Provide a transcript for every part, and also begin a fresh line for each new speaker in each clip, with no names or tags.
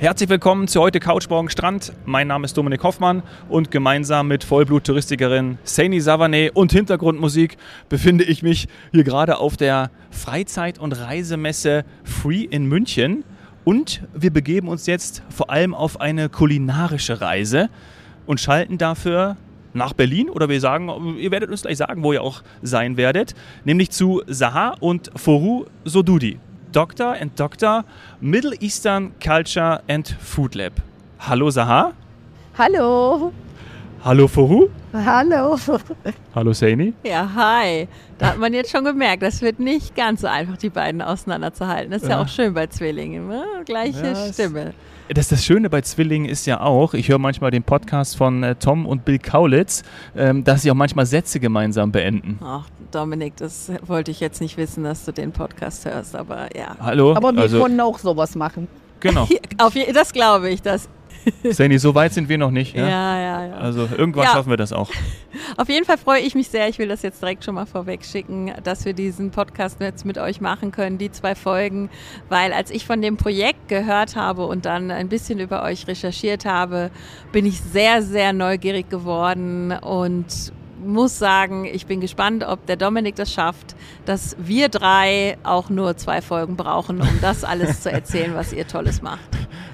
Herzlich willkommen zu heute Couchborgen Strand. Mein Name ist Dominik Hoffmann und gemeinsam mit Vollblut-Touristikerin Saini Savané und Hintergrundmusik befinde ich mich hier gerade auf der Freizeit- und Reisemesse Free in München. Und wir begeben uns jetzt vor allem auf eine kulinarische Reise und schalten dafür nach Berlin oder wir sagen, ihr werdet uns gleich sagen, wo ihr auch sein werdet, nämlich zu Saha und Foru Sodudi. Doctor and Doctor Middle Eastern Culture and Food Lab. Hallo Saha.
Hallo.
Hallo Foru.
Hallo.
Hallo Saini.
Ja, hi. Da hat man jetzt schon gemerkt, das wird nicht ganz so einfach, die beiden auseinanderzuhalten. Das ist ja, ja auch schön bei Zwillingen. Ne? Gleiche ja, Stimme.
Das, das Schöne bei Zwillingen ist ja auch, ich höre manchmal den Podcast von äh, Tom und Bill Kaulitz, ähm, dass sie auch manchmal Sätze gemeinsam beenden.
Ach, Dominik, das wollte ich jetzt nicht wissen, dass du den Podcast hörst, aber ja.
Hallo.
Aber wir also, können auch sowas machen.
Genau.
Auf, das glaube ich, dass
Sandy, so weit sind wir noch nicht.
Ja, ja, ja. ja.
Also irgendwann ja. schaffen wir das auch.
Auf jeden Fall freue ich mich sehr. Ich will das jetzt direkt schon mal vorweg schicken, dass wir diesen Podcast jetzt mit euch machen können, die zwei Folgen. Weil als ich von dem Projekt gehört habe und dann ein bisschen über euch recherchiert habe, bin ich sehr, sehr neugierig geworden und muss sagen, ich bin gespannt, ob der Dominik das schafft, dass wir drei auch nur zwei Folgen brauchen, um das alles zu erzählen, was ihr Tolles macht.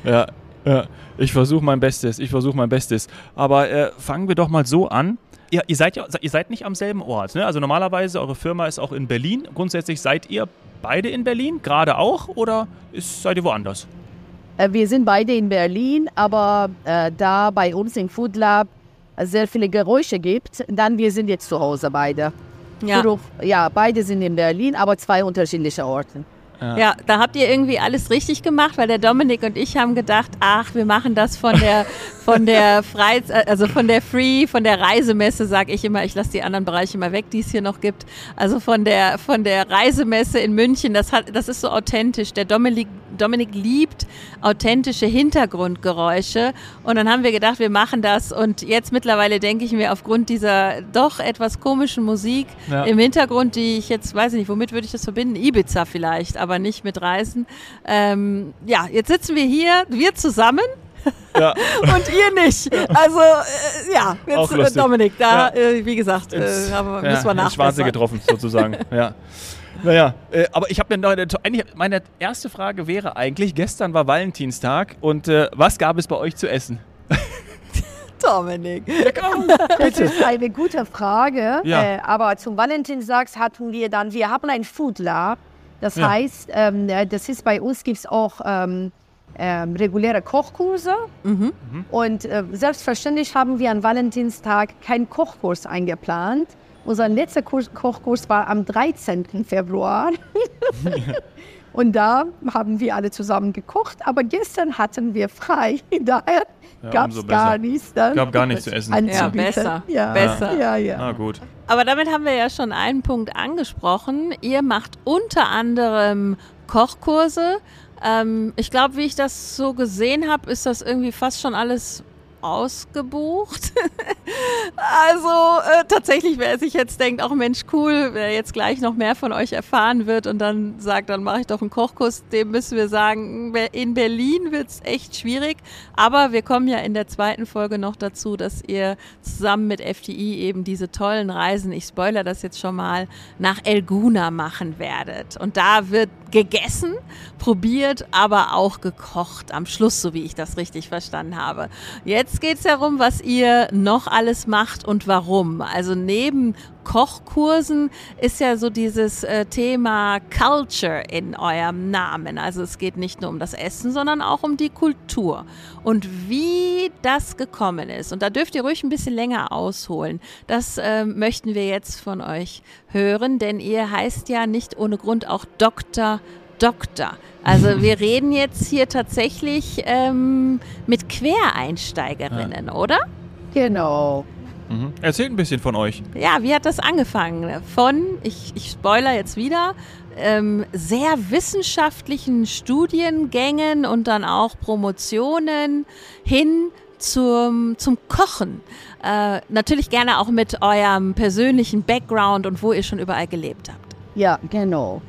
Ja, ja, ich versuche mein Bestes, ich versuche mein Bestes. Aber äh, fangen wir doch mal so an. Ihr, ihr, seid ja, ihr seid nicht am selben Ort. Ne? Also normalerweise, eure Firma ist auch in Berlin. Grundsätzlich seid ihr beide in Berlin, gerade auch, oder ist, seid ihr woanders?
Äh, wir sind beide in Berlin, aber äh, da bei uns im Food Lab sehr viele Geräusche gibt, dann wir sind jetzt zu Hause beide. Ja. ja, beide sind in Berlin, aber zwei unterschiedliche Orte.
Ja. ja. da habt ihr irgendwie alles richtig gemacht, weil der Dominik und ich haben gedacht, ach, wir machen das von der von der Freiz also von der Free, von der Reisemesse, sage ich immer, ich lasse die anderen Bereiche mal weg, die es hier noch gibt. Also von der von der Reisemesse in München, das hat das ist so authentisch. Der Dominik Dominik liebt authentische Hintergrundgeräusche und dann haben wir gedacht, wir machen das und jetzt mittlerweile denke ich mir aufgrund dieser doch etwas komischen Musik ja. im Hintergrund, die ich jetzt weiß ich nicht, womit würde ich das verbinden? Ibiza vielleicht, aber nicht mit Reisen. Ähm, ja, jetzt sitzen wir hier, wir zusammen. Ja. und ihr nicht. Also, äh, ja, jetzt, Dominik, da, ja. äh, wie gesagt, äh, ins, haben, müssen wir nachbessern.
Schwarze getroffen, sozusagen. ja. Naja, äh, aber ich habe mir noch eine, eigentlich meine erste Frage wäre eigentlich, gestern war Valentinstag und äh, was gab es bei euch zu essen?
Dominik.
Das ist eine gute Frage. Ja. Äh, aber zum Valentinstag hatten wir dann, wir haben ein Food Lab das ja. heißt, ähm, das ist bei uns gibt es auch ähm, ähm, reguläre Kochkurse. Mhm. Und äh, selbstverständlich haben wir an Valentinstag keinen Kochkurs eingeplant. Unser letzter Kurs, Kochkurs war am 13. Februar. Und da haben wir alle zusammen gekocht. Aber gestern hatten wir frei. Daher ja, gab es gar nichts.
Dann gab gar nichts zu essen.
Ja, besser. Ja. besser.
Ja, ja.
Na gut.
Aber damit haben wir ja schon einen Punkt angesprochen. Ihr macht unter anderem Kochkurse. Ähm, ich glaube, wie ich das so gesehen habe, ist das irgendwie fast schon alles ausgebucht. also äh, tatsächlich, wer sich jetzt denkt, auch Mensch, cool, wer jetzt gleich noch mehr von euch erfahren wird und dann sagt, dann mache ich doch einen Kochkurs, dem müssen wir sagen, in Berlin wird es echt schwierig. Aber wir kommen ja in der zweiten Folge noch dazu, dass ihr zusammen mit FDI eben diese tollen Reisen, ich spoiler das jetzt schon mal, nach Elguna machen werdet. Und da wird gegessen, probiert, aber auch gekocht am Schluss, so wie ich das richtig verstanden habe. Jetzt geht es darum, was ihr noch alles macht und warum. Also neben Kochkursen ist ja so dieses äh, Thema Culture in eurem Namen. Also es geht nicht nur um das Essen, sondern auch um die Kultur. Und wie das gekommen ist, und da dürft ihr ruhig ein bisschen länger ausholen, das äh, möchten wir jetzt von euch hören, denn ihr heißt ja nicht ohne Grund auch Dr. Doktor. Also wir reden jetzt hier tatsächlich ähm, mit Quereinsteigerinnen, ja. oder?
Genau.
Mhm. Erzählt ein bisschen von euch.
Ja, wie hat das angefangen? Von, ich, ich spoiler jetzt wieder, ähm, sehr wissenschaftlichen Studiengängen und dann auch Promotionen hin zum, zum Kochen. Äh, natürlich gerne auch mit eurem persönlichen Background und wo ihr schon überall gelebt habt.
Ja, genau.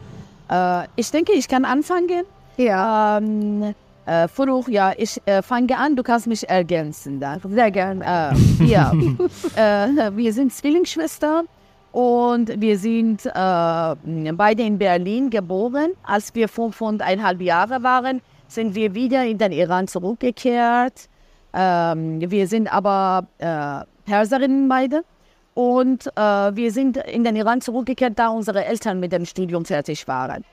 Äh, ich denke, ich kann anfangen. Ja. Ähm, Äh, Furuk, ja, ich äh, fange an, du kannst mich ergänzen. Dann. Sehr gern. Äh, ja, äh, wir sind Zwillingsschwestern und wir sind äh, beide in Berlin geboren. Als wir fünfeinhalb Jahre waren, sind wir wieder in den Iran zurückgekehrt. Ähm, wir sind aber äh, Perserinnen beide. Und äh, wir sind in den Iran zurückgekehrt, da unsere Eltern mit dem Studium fertig waren.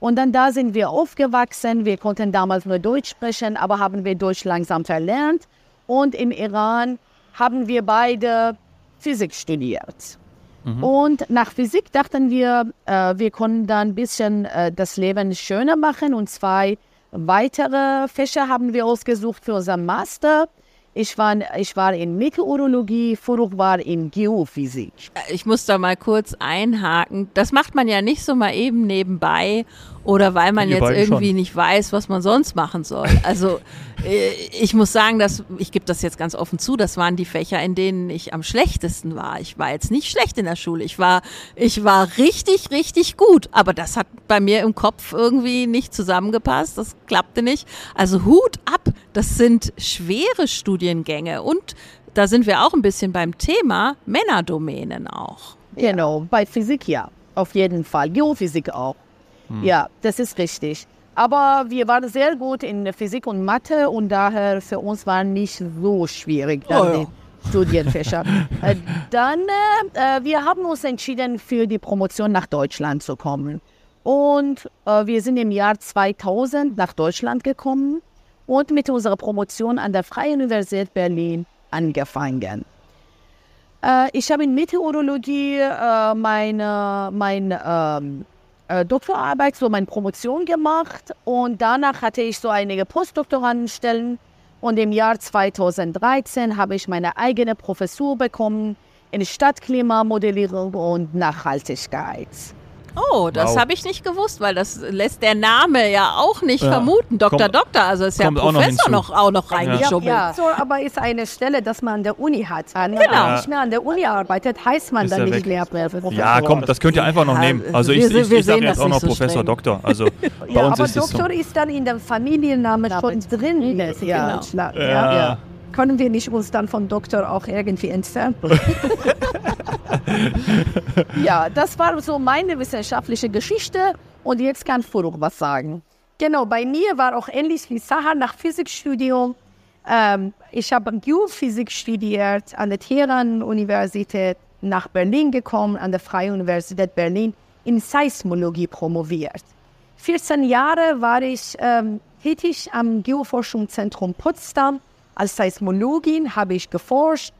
Und dann da sind wir aufgewachsen. Wir konnten damals nur Deutsch sprechen, aber haben wir Deutsch langsam verlernt. Und im Iran haben wir beide Physik studiert. Mhm. Und nach Physik dachten wir, äh, wir können dann ein bisschen äh, das Leben schöner machen. Und zwei weitere Fächer haben wir ausgesucht für unseren Master. Ich war, ich war in Meteorologie, Furuk war in Geophysik.
Ich muss da mal kurz einhaken. Das macht man ja nicht so mal eben nebenbei oder weil man jetzt irgendwie schon. nicht weiß, was man sonst machen soll. Also äh, ich muss sagen, dass ich gebe das jetzt ganz offen zu, das waren die Fächer, in denen ich am schlechtesten war. Ich war jetzt nicht schlecht in der Schule. Ich war, ich war richtig, richtig gut. Aber das hat bei mir im Kopf irgendwie nicht zusammengepasst. Das klappte nicht. Also Hut ab. Das sind schwere Studiengänge und da sind wir auch ein bisschen beim Thema Männerdomänen auch.
Genau, bei Physik ja, auf jeden Fall. Geophysik auch. Hm. Ja, das ist richtig. Aber wir waren sehr gut in Physik und Mathe und daher für uns war nicht so schwierig dann oh, ja. die Studienfächer. äh, dann, äh, wir haben uns entschieden, für die Promotion nach Deutschland zu kommen. Und äh, wir sind im Jahr 2000 nach Deutschland gekommen und mit unserer Promotion an der Freien Universität Berlin angefangen. Äh, ich habe in Meteorologie äh, meine, mein ähm, äh, Doktorarbeit, so meine Promotion gemacht und danach hatte ich so einige Postdoktorandenstellen und im Jahr 2013 habe ich meine eigene Professur bekommen in Stadtklimamodellierung und Nachhaltigkeit.
Oh, das wow. habe ich nicht gewusst, weil das lässt der Name ja auch nicht ja. vermuten. Dr. Kommt, Doktor, also ist ja Professor noch, noch, auch noch reingeschubbelt.
Ja, ja, so, aber ist eine Stelle, dass man an der Uni hat. Wenn genau. man nicht mehr an der Uni arbeitet, heißt man ist dann nicht Lehrprofessor.
Ja, komm, das könnt ihr einfach noch nehmen. Also ich, ich, ich sage jetzt auch noch so Professor streng. Doktor. Also
bei uns aber ist Doktor so. ist dann in dem Familiennamen schon drin. Ja. ja können wir nicht uns dann von Doktor auch irgendwie entfernen? ja, das war so meine wissenschaftliche Geschichte und jetzt kann Furuk was sagen. Genau, bei mir war auch ähnlich wie Sahar nach Physikstudium. Ähm, ich habe Geophysik studiert an der Teheran-Universität, nach Berlin gekommen, an der Freien Universität Berlin, in Seismologie promoviert. 14 Jahre war ich ähm, tätig am Geoforschungszentrum Potsdam. Als Seismologin habe ich geforscht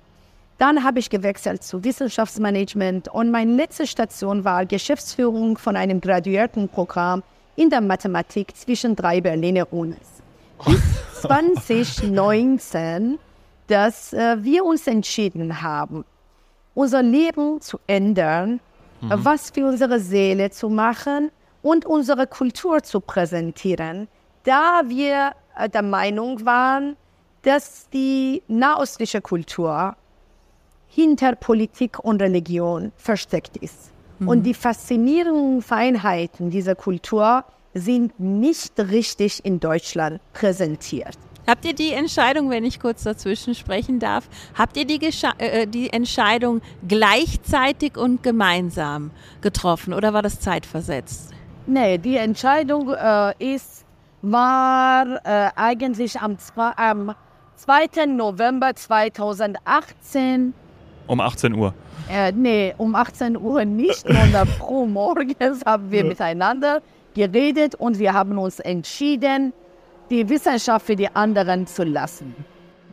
dann habe ich gewechselt zu Wissenschaftsmanagement und meine letzte Station war Geschäftsführung von einem Graduiertenprogramm in der Mathematik zwischen drei Berliner Unis. Bis 2019, dass äh, wir uns entschieden haben, unser Leben zu ändern, mhm. was für unsere Seele zu machen und unsere Kultur zu präsentieren, da wir äh, der Meinung waren, dass die nahöstliche Kultur hinter Politik und Religion versteckt ist. Mhm. Und die faszinierenden Feinheiten dieser Kultur sind nicht richtig in Deutschland präsentiert.
Habt ihr die Entscheidung, wenn ich kurz dazwischen sprechen darf, habt ihr die, äh, die Entscheidung gleichzeitig und gemeinsam getroffen oder war das zeitversetzt?
Nee, die Entscheidung äh, ist, war äh, eigentlich am, am 2. November 2018
um 18 Uhr?
Äh, nee, um 18 Uhr nicht, sondern pro morgens haben wir miteinander geredet und wir haben uns entschieden, die Wissenschaft für die anderen zu lassen.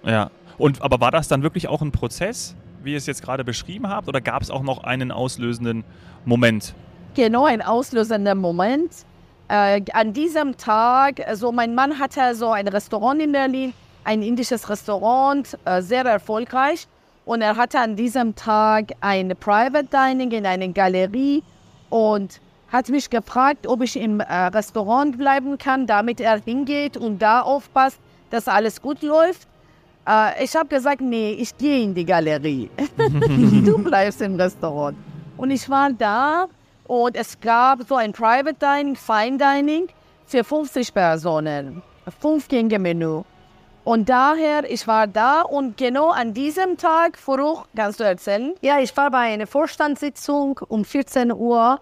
Ja, und aber war das dann wirklich auch ein Prozess, wie ihr es jetzt gerade beschrieben habt, oder gab es auch noch einen auslösenden Moment?
Genau, ein auslösender Moment. Äh, an diesem Tag, also mein Mann hatte so ein Restaurant in Berlin, ein indisches Restaurant, äh, sehr erfolgreich. Und er hatte an diesem Tag ein Private Dining in einer Galerie und hat mich gefragt, ob ich im äh, Restaurant bleiben kann, damit er hingeht und da aufpasst, dass alles gut läuft. Äh, ich habe gesagt, nee, ich gehe in die Galerie. du bleibst im Restaurant. Und ich war da und es gab so ein Private Dining, Fine Dining für 50 Personen. Fünf-Gänge-Menü. Und daher, ich war da und genau an diesem Tag, Furuch, kannst du erzählen? Ja, ich war bei einer Vorstandssitzung um 14 Uhr,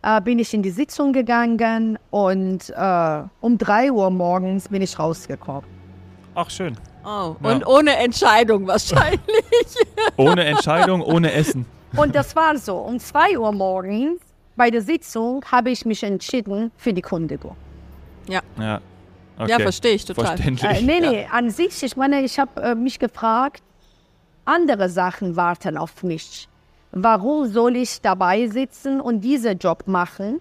äh, bin ich in die Sitzung gegangen und äh, um 3 Uhr morgens bin ich rausgekommen.
Ach, schön.
Oh, ja. und ohne Entscheidung wahrscheinlich.
ohne Entscheidung, ohne Essen.
Und das war so. Um 2 Uhr morgens bei der Sitzung habe ich mich entschieden für die Kundigung.
Ja.
Ja,
okay. ja verstehe ich total.
Verständlich.
Äh, nee, nee, ja. an sich, ich meine, ich habe äh, mich gefragt, andere Sachen warten auf mich. Warum soll ich dabei sitzen und diesen Job machen?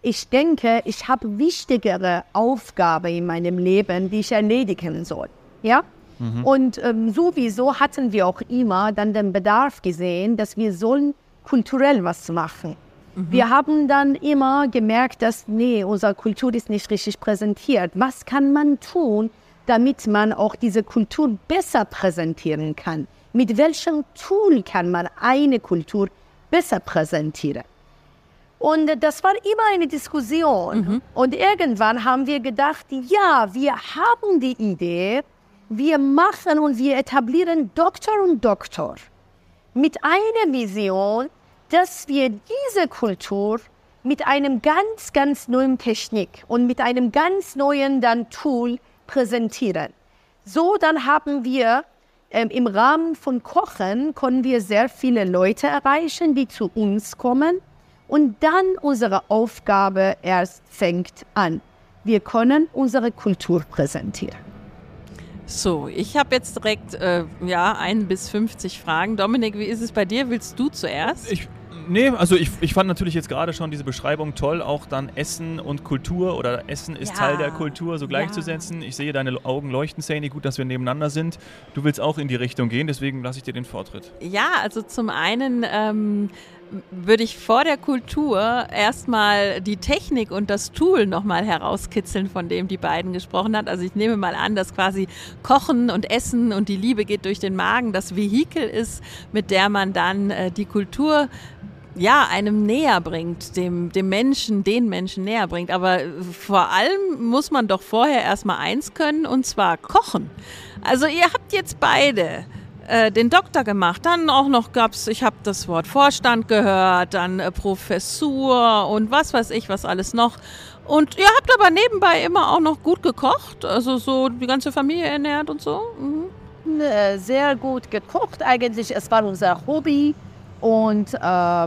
Ich denke, ich habe wichtigere Aufgaben in meinem Leben, die ich erledigen soll. Ja? Mhm. Und ähm, sowieso hatten wir auch immer dann den Bedarf gesehen, dass wir sollen kulturell was machen. Mhm. Wir haben dann immer gemerkt, dass, nee, unsere Kultur ist nicht richtig präsentiert. Was kann man tun, damit man auch diese Kultur besser präsentieren kann? Mit welchem Tool kann man eine Kultur besser präsentieren? Und das war immer eine Diskussion. Mhm. Und irgendwann haben wir gedacht, ja, wir haben die Idee, wir machen und wir etablieren Doktor und Doktor mit einer Vision, dass wir diese Kultur mit einem ganz, ganz neuen Technik und mit einem ganz neuen dann Tool präsentieren. So dann haben wir ähm, im Rahmen von Kochen können wir sehr viele Leute erreichen, die zu uns kommen und dann unsere Aufgabe erst fängt an. Wir können unsere Kultur präsentieren.
So, ich habe jetzt direkt äh, ja ein bis 50 Fragen. Dominik, wie ist es bei dir? Willst du zuerst?
Ich Nee, also ich, ich fand natürlich jetzt gerade schon diese Beschreibung toll, auch dann Essen und Kultur oder Essen ist ja. Teil der Kultur so gleichzusetzen. Ja. Ich sehe deine Augen leuchten, Sani, gut, dass wir nebeneinander sind. Du willst auch in die Richtung gehen, deswegen lasse ich dir den Vortritt.
Ja, also zum einen ähm, würde ich vor der Kultur erstmal die Technik und das Tool nochmal herauskitzeln, von dem die beiden gesprochen hat. Also ich nehme mal an, dass quasi Kochen und Essen und die Liebe geht durch den Magen das Vehikel ist, mit der man dann äh, die Kultur ja, einem näher bringt, dem, dem Menschen, den Menschen näher bringt. Aber vor allem muss man doch vorher erstmal eins können, und zwar kochen. Also ihr habt jetzt beide äh, den Doktor gemacht, dann auch noch gab es, ich habe das Wort Vorstand gehört, dann äh, Professur und was weiß ich, was alles noch. Und ihr habt aber nebenbei immer auch noch gut gekocht, also so die ganze Familie ernährt und so.
Mhm. Äh, sehr gut gekocht eigentlich, es war unser Hobby und äh,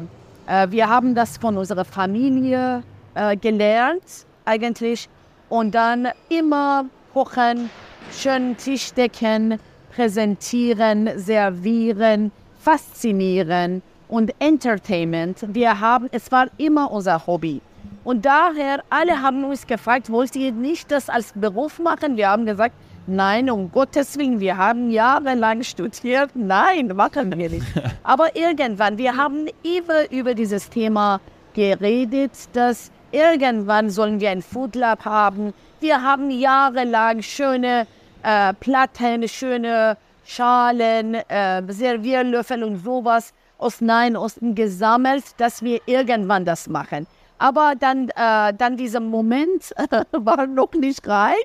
äh, wir haben das von unserer Familie äh, gelernt, eigentlich. Und dann immer kochen, schön Tisch decken, präsentieren, servieren, faszinieren und Entertainment. Wir haben, es war immer unser Hobby. Und daher, alle haben uns gefragt, wollt ihr nicht das als Beruf machen? Wir haben gesagt, Nein, um Gottes Willen, wir haben jahrelang studiert. Nein, machen wir nicht. Aber irgendwann, wir haben immer über dieses Thema geredet, dass irgendwann sollen wir ein Food Lab haben. Wir haben jahrelang schöne äh, Platten, schöne Schalen, äh, Servierlöffel und sowas aus Nahen Osten gesammelt, dass wir irgendwann das machen. Aber dann, äh, dann dieser Moment war noch nicht reif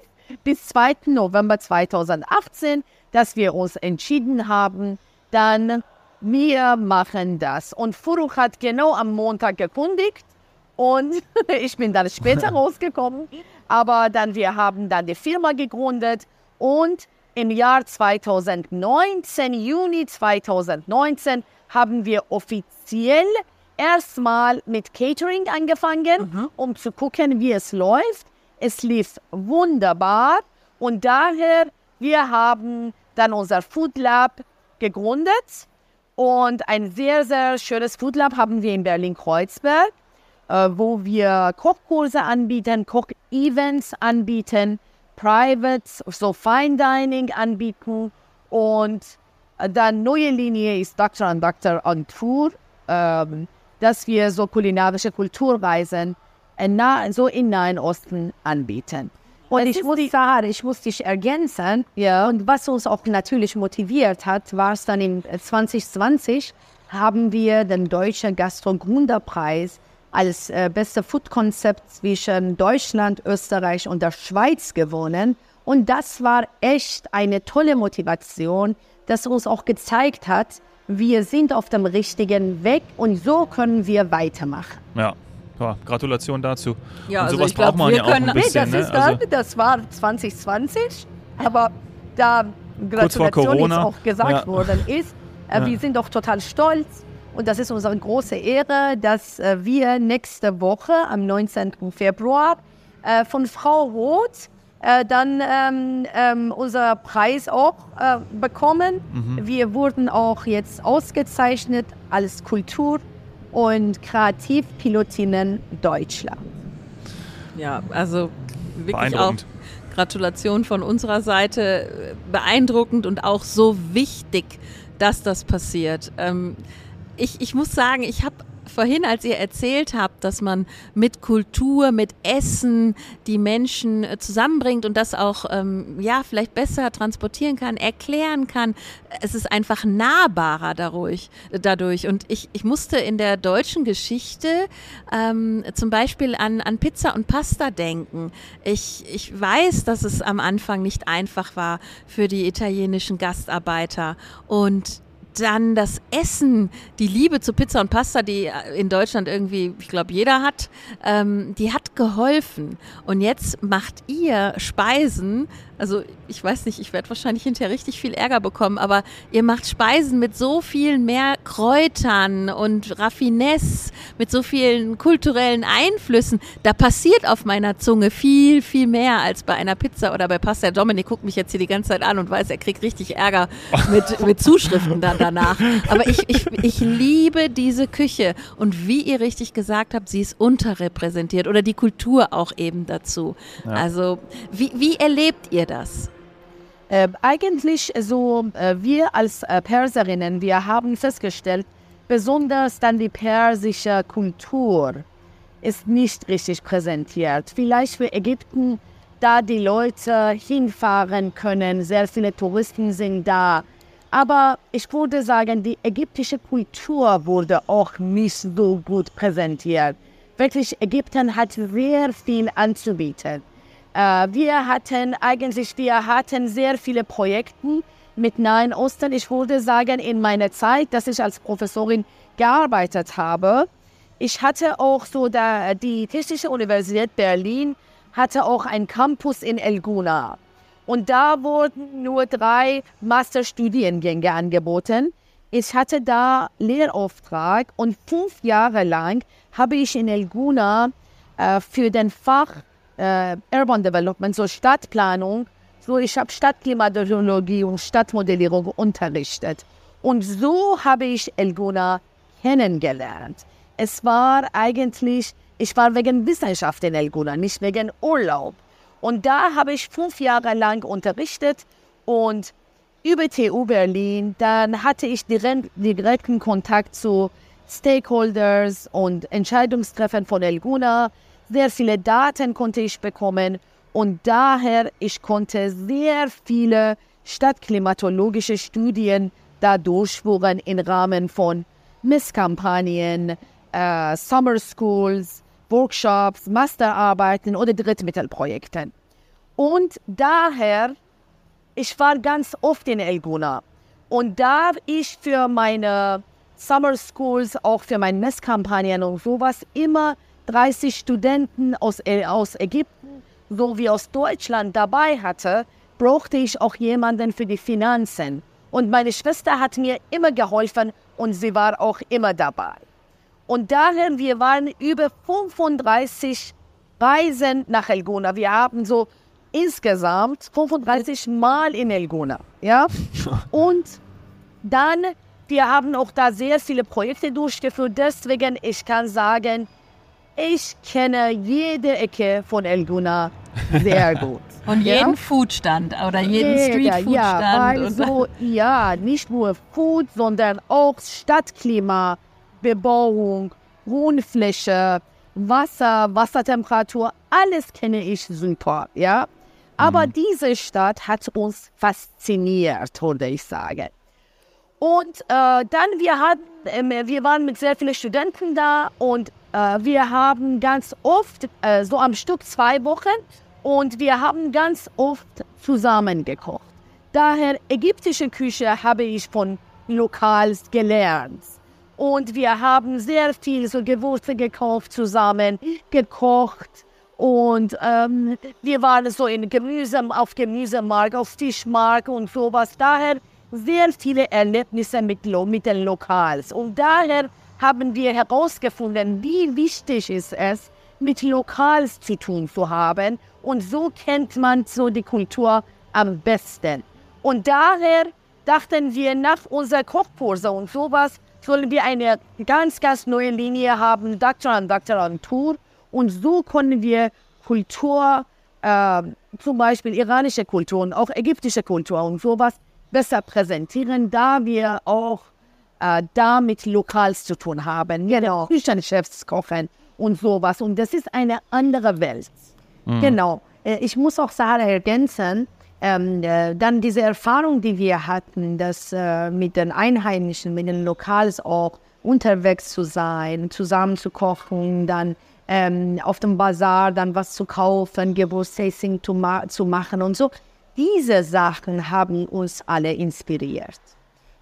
bis 2. November 2018, dass wir uns entschieden haben, dann wir machen das. Und Furuch hat genau am Montag gekündigt und ich bin dann später rausgekommen. Aber dann wir haben dann die Firma gegründet und im Jahr 2019, Juni 2019, haben wir offiziell erstmal mit Catering angefangen, mhm. um zu gucken, wie es läuft. Es lief wunderbar und daher, wir haben dann unser Food Lab gegründet und ein sehr, sehr schönes Food Lab haben wir in Berlin-Kreuzberg, äh, wo wir Kochkurse anbieten, Koch-Events anbieten, Privates, so Fine Dining anbieten und äh, dann neue Linie ist Dr. and Dr. on Tour, ähm, dass wir so kulinarische Kulturreisen so im Nahen Osten anbieten. Und ich muss sagen, ich muss dich ergänzen. Ja. Und was uns auch natürlich motiviert hat, war es dann in 2020 haben wir den Deutschen Gastro-Gründerpreis als äh, beste Food-Konzept zwischen Deutschland, Österreich und der Schweiz gewonnen. Und das war echt eine tolle Motivation, das uns auch gezeigt hat, wir sind auf dem richtigen Weg und so können wir weitermachen.
Ja. Ja, Gratulation dazu.
Ja, und also sowas braucht man ja auch ein bisschen. Nee, das, ne? dann, also das war 2020, aber da Gratulation auch gesagt ja. worden ist, äh, wir sind doch total stolz und das ist unsere große Ehre, dass äh, wir nächste Woche am 19. Februar äh, von Frau Roth äh, dann ähm, ähm, unser Preis auch äh, bekommen. Mhm. Wir wurden auch jetzt ausgezeichnet als Kultur- und Kreativpilotinnen Deutschland.
Ja, also wirklich auch Gratulation von unserer Seite. Beeindruckend und auch so wichtig, dass das passiert. Ähm, ich, ich muss sagen, ich habe vorhin, als ihr erzählt habt, dass man mit Kultur, mit Essen die Menschen äh, zusammenbringt und das auch ähm, ja vielleicht besser transportieren kann, erklären kann, es ist einfach nahbarer dadurch. dadurch. Und ich, ich musste in der deutschen Geschichte ähm, zum Beispiel an, an Pizza und Pasta denken. Ich, ich weiß, dass es am Anfang nicht einfach war für die italienischen Gastarbeiter und dann das Essen, die Liebe zu Pizza und Pasta, die in Deutschland irgendwie, ich glaube, jeder hat, ähm, die hat geholfen. Und jetzt macht ihr Speisen, also ich weiß nicht, ich werde wahrscheinlich hinterher richtig viel Ärger bekommen, aber ihr macht Speisen mit so viel mehr Kräutern und Raffinesse, mit so vielen kulturellen Einflüssen. Da passiert auf meiner Zunge viel, viel mehr als bei einer Pizza oder bei Pasta. Dominik guckt mich jetzt hier die ganze Zeit an und weiß, er kriegt richtig Ärger mit, mit Zuschriften dann danach. Aber ich, ich, ich liebe diese Küche und wie ihr richtig gesagt habt, sie ist unterrepräsentiert oder die Kultur auch eben dazu. Ja. Also wie, wie erlebt ihr das?
Äh, eigentlich so, äh, wir als äh, Perserinnen, wir haben festgestellt, besonders dann die persische Kultur ist nicht richtig präsentiert. Vielleicht für Ägypten, da die Leute hinfahren können, sehr viele Touristen sind da. Aber ich würde sagen, die ägyptische Kultur wurde auch nicht so gut präsentiert. Wirklich, Ägypten hat sehr viel anzubieten. Äh, wir hatten eigentlich, wir hatten sehr viele Projekte mit Nahen Osten. Ich würde sagen, in meiner Zeit, dass ich als Professorin gearbeitet habe, ich hatte auch so da, die Technische Universität Berlin hatte auch einen Campus in El Guna. Und da wurden nur drei Masterstudiengänge angeboten. Ich hatte da Lehrauftrag und fünf Jahre lang habe ich in El Guna äh, für den Fach äh, Urban Development, so Stadtplanung. So, ich habe Stadtklimatologie und Stadtmodellierung unterrichtet. Und so habe ich Elguna kennengelernt. Es war eigentlich, ich war wegen Wissenschaft in Elguna, nicht wegen Urlaub. Und da habe ich fünf Jahre lang unterrichtet und über TU Berlin, dann hatte ich direkt, direkten Kontakt zu Stakeholders und Entscheidungstreffern von Elguna sehr viele Daten konnte ich bekommen und daher ich konnte sehr viele stadtklimatologische Studien da durchführen im Rahmen von Misskampagnen, äh, Summer Schools, Workshops, Masterarbeiten oder Drittmittelprojekten. Und daher, ich war ganz oft in Elguna und da ich für meine Summer Schools, auch für meine Messkampagnen und sowas immer 30 Studenten aus, aus Ägypten sowie aus Deutschland dabei hatte, brauchte ich auch jemanden für die Finanzen. Und meine Schwester hat mir immer geholfen und sie war auch immer dabei. Und daher, wir waren über 35 Reisen nach Elgona. Wir haben so insgesamt 35 Mal in Elgona. Ja? Und dann, wir haben auch da sehr viele Projekte durchgeführt. Deswegen, ich kann sagen, ich kenne jede Ecke von Elguna sehr gut.
Und ja? jeden Foodstand oder jeden Streetfoodstand.
Ja, also, ja, nicht nur Food, sondern auch Stadtklima, Bebauung, Wohnfläche, Wasser, Wassertemperatur, alles kenne ich super, ja. Aber mhm. diese Stadt hat uns fasziniert, würde ich sagen. Und äh, dann, wir hatten, äh, wir waren mit sehr vielen Studenten da und wir haben ganz oft, äh, so am Stück zwei Wochen, Und wir haben ganz oft zusammen gekocht. Daher ägyptische Küche habe ich von Lokals gelernt. Und wir haben sehr viel so Gewürze gekauft zusammen, gekocht. Und ähm, wir waren so in Gemüse, auf Gemüsemarkt, auf Fischmarkt und sowas. Daher sehr viele Erlebnisse mit, mit den Lokals. Und daher haben wir herausgefunden, wie wichtig ist es, mit Lokals zu tun zu haben. Und so kennt man so die Kultur am besten. Und daher dachten wir nach unserer Kochkurse und sowas, sollen wir eine ganz, ganz neue Linie haben, Doktorand, Doktorantur. Und so können wir Kultur, äh, zum Beispiel iranische Kultur und auch ägyptische Kultur und sowas besser präsentieren, da wir auch äh, damit Lokals zu tun haben. Genau, Küchenchefs kochen und sowas. Und das ist eine andere Welt. Mhm. Genau. Äh, ich muss auch sagen, ergänzen, ähm, äh, dann diese Erfahrung, die wir hatten, dass äh, mit den Einheimischen, mit den Lokals auch unterwegs zu sein, zusammen zu kochen, dann ähm, auf dem Bazar dann was zu kaufen, Geburtstaging zu, ma zu machen und so. Diese Sachen haben uns alle inspiriert.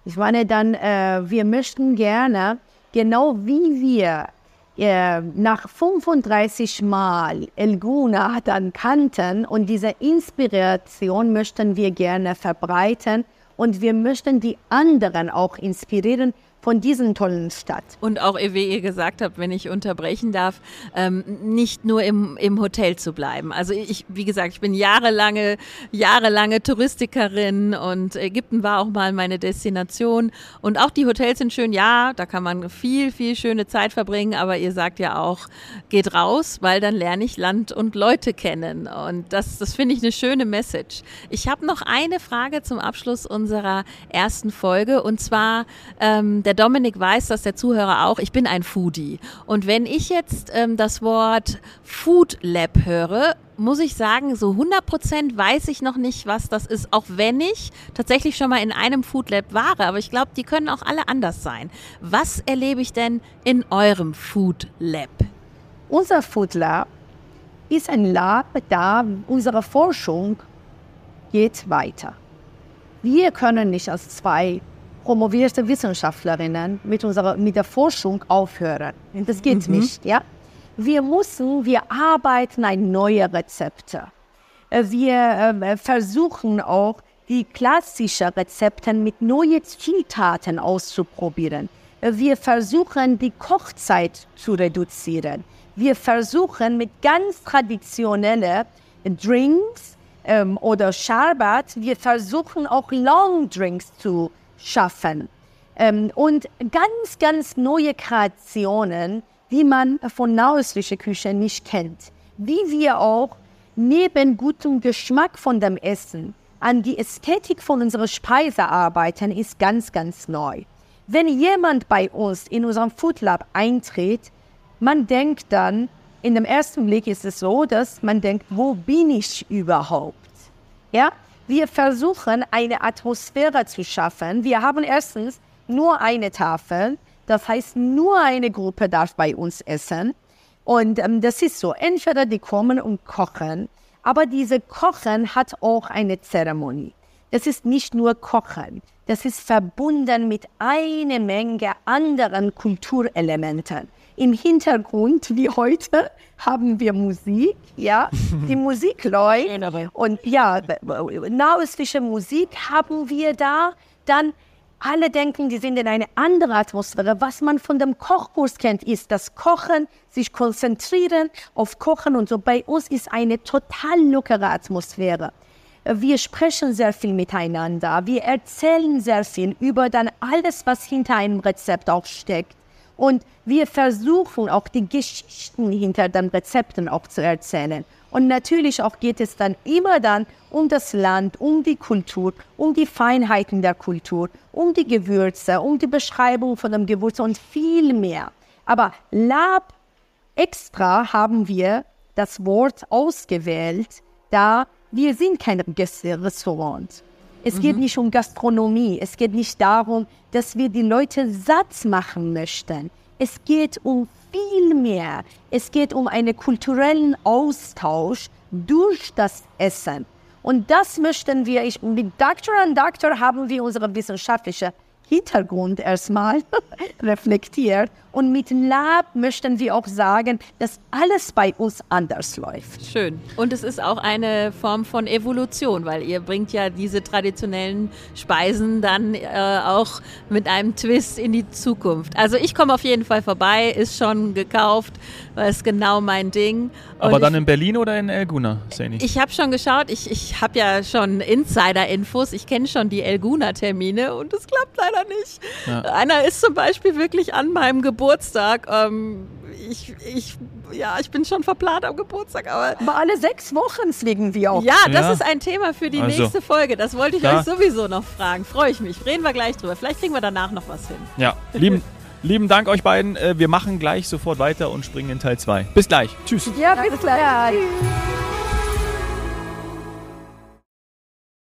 Ich meine dann, äh, wir möchten gerne, genau wie wir äh, nach 35 Mal Elguna dann kannten und diese Inspiration möchten wir gerne verbreiten und wir möchten die anderen auch inspirieren, von diesen tollen Stadt.
Und auch, wie ihr gesagt habt, wenn ich unterbrechen darf, ähm, nicht nur im, im Hotel zu bleiben. Also ich, wie gesagt, ich bin jahrelange, jahrelange Touristikerin und Ägypten war auch mal meine Destination. Und auch die Hotels sind schön, ja, da kann man viel, viel schöne Zeit verbringen, aber ihr sagt ja auch, geht raus, weil dann lerne ich Land und Leute kennen. Und das, das finde ich eine schöne Message. Ich habe noch eine Frage zum Abschluss unserer ersten Folge und zwar ähm, der Dominik weiß das, der Zuhörer auch, ich bin ein Foodie. Und wenn ich jetzt ähm, das Wort Food Lab höre, muss ich sagen, so 100% weiß ich noch nicht, was das ist, auch wenn ich tatsächlich schon mal in einem Food Lab war. Aber ich glaube, die können auch alle anders sein. Was erlebe ich denn in eurem Food Lab?
Unser Food Lab ist ein Lab, da unsere Forschung geht weiter. Wir können nicht als zwei promovierte Wissenschaftlerinnen mit, unserer, mit der Forschung aufhören. Das geht mhm. nicht. Ja? Wir müssen, wir arbeiten an neue Rezepte. Wir äh, versuchen auch, die klassischen Rezepte mit neuen Zutaten auszuprobieren. Wir versuchen, die Kochzeit zu reduzieren. Wir versuchen, mit ganz traditionellen Drinks ähm, oder Sharbat, wir versuchen auch Long Drinks zu schaffen. Ähm, und ganz, ganz neue Kreationen, die man von nahöstlicher Küche nicht kennt. Wie wir auch neben gutem Geschmack von dem Essen an die Ästhetik von unserer Speise arbeiten, ist ganz, ganz neu. Wenn jemand bei uns in unserem Food Lab eintritt, man denkt dann, in dem ersten Blick ist es so, dass man denkt, wo bin ich überhaupt? Ja, wir versuchen eine Atmosphäre zu schaffen. Wir haben erstens nur eine Tafel, das heißt nur eine Gruppe darf bei uns essen. Und ähm, das ist so, entweder die kommen und kochen, aber diese Kochen hat auch eine Zeremonie. Das ist nicht nur Kochen, das ist verbunden mit einer Menge anderen Kulturelementen im Hintergrund wie heute haben wir Musik, ja, die Musik läuft und ja, nahöstliche Musik haben wir da, dann alle denken, die sind in eine andere Atmosphäre. Was man von dem Kochkurs kennt, ist das Kochen, sich konzentrieren auf Kochen und so. Bei uns ist eine total lockere Atmosphäre. Wir sprechen sehr viel miteinander. Wir erzählen sehr viel über dann alles, was hinter einem Rezept auch steckt. Und wir versuchen auch die Geschichten hinter den Rezepten auch zu erzählen. Und natürlich auch geht es dann immer dann um das Land, um die Kultur, um die Feinheiten der Kultur, um die Gewürze, um die Beschreibung von dem Gewürz und viel mehr. Aber Lab extra haben wir das Wort ausgewählt, da wir sind kein Restaurant. Es mhm. geht nicht um Gastronomie. Es geht nicht darum, dass wir die Leute satt machen möchten. Es geht um viel mehr. Es geht um einen kulturellen Austausch durch das Essen. Und das möchten wir, ich, mit Doctor and Doctor haben wir unsere wissenschaftliche Hintergrund erstmal reflektiert. Und mit Lab möchten wir auch sagen, dass alles bei uns anders läuft.
Schön. Und es ist auch eine Form von Evolution, weil ihr bringt ja diese traditionellen Speisen dann äh, auch mit einem Twist in die Zukunft. Also ich komme auf jeden Fall vorbei, ist schon gekauft, weil es genau mein Ding.
Aber Und dann in Berlin oder in Elguna,
Sani? Ich habe schon geschaut, ich, ich habe ja schon Insider-Infos, ich kenne schon die Elguna-Termine und es klappt leider nicht. Ja. Einer ist zum Beispiel wirklich an meinem Geburtstag. Ähm, ich, ich, ja, ich bin schon verplant am Geburtstag, aber.
Aber alle sechs Wochen fliegen wir auch.
Ja, das ja. ist ein Thema für die also, nächste Folge. Das wollte ich klar. euch sowieso noch fragen. Freue ich mich. Reden wir gleich drüber. Vielleicht kriegen wir danach noch was hin.
Ja, lieben, lieben Dank euch beiden. Äh, wir machen gleich sofort weiter und springen in Teil 2. Bis gleich. Tschüss.
Ja, bis gleich.